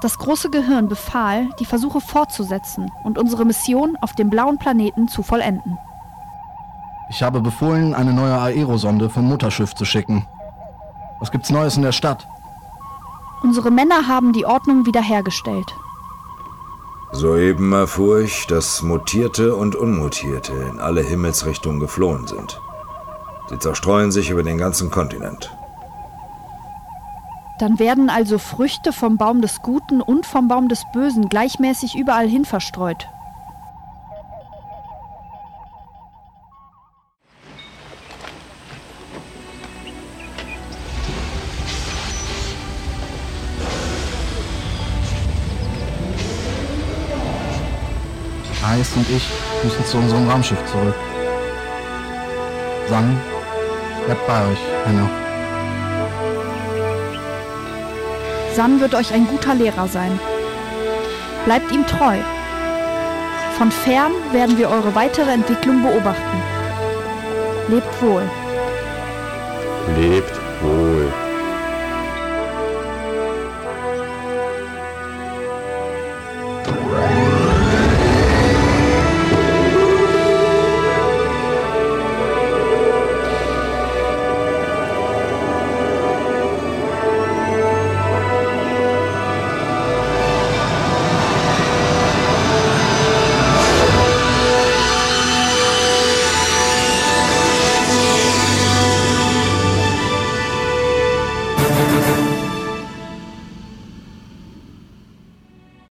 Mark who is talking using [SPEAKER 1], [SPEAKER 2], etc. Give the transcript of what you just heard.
[SPEAKER 1] Das große Gehirn befahl, die Versuche fortzusetzen und unsere Mission auf dem blauen Planeten zu vollenden.
[SPEAKER 2] Ich habe befohlen, eine neue Aerosonde vom Mutterschiff zu schicken. Was gibt's Neues in der Stadt?
[SPEAKER 1] Unsere Männer haben die Ordnung wiederhergestellt.
[SPEAKER 3] Soeben erfuhr ich, dass Mutierte und Unmutierte in alle Himmelsrichtungen geflohen sind. Sie zerstreuen sich über den ganzen Kontinent.
[SPEAKER 1] Dann werden also Früchte vom Baum des Guten und vom Baum des Bösen gleichmäßig überall hin verstreut.
[SPEAKER 2] Ais und ich müssen zu unserem Raumschiff zurück. Sang, bleibt bei euch, Henna.
[SPEAKER 1] San wird euch ein guter Lehrer sein. Bleibt ihm treu. Von fern werden wir eure weitere Entwicklung beobachten. Lebt wohl.
[SPEAKER 3] Lebt wohl. Wow.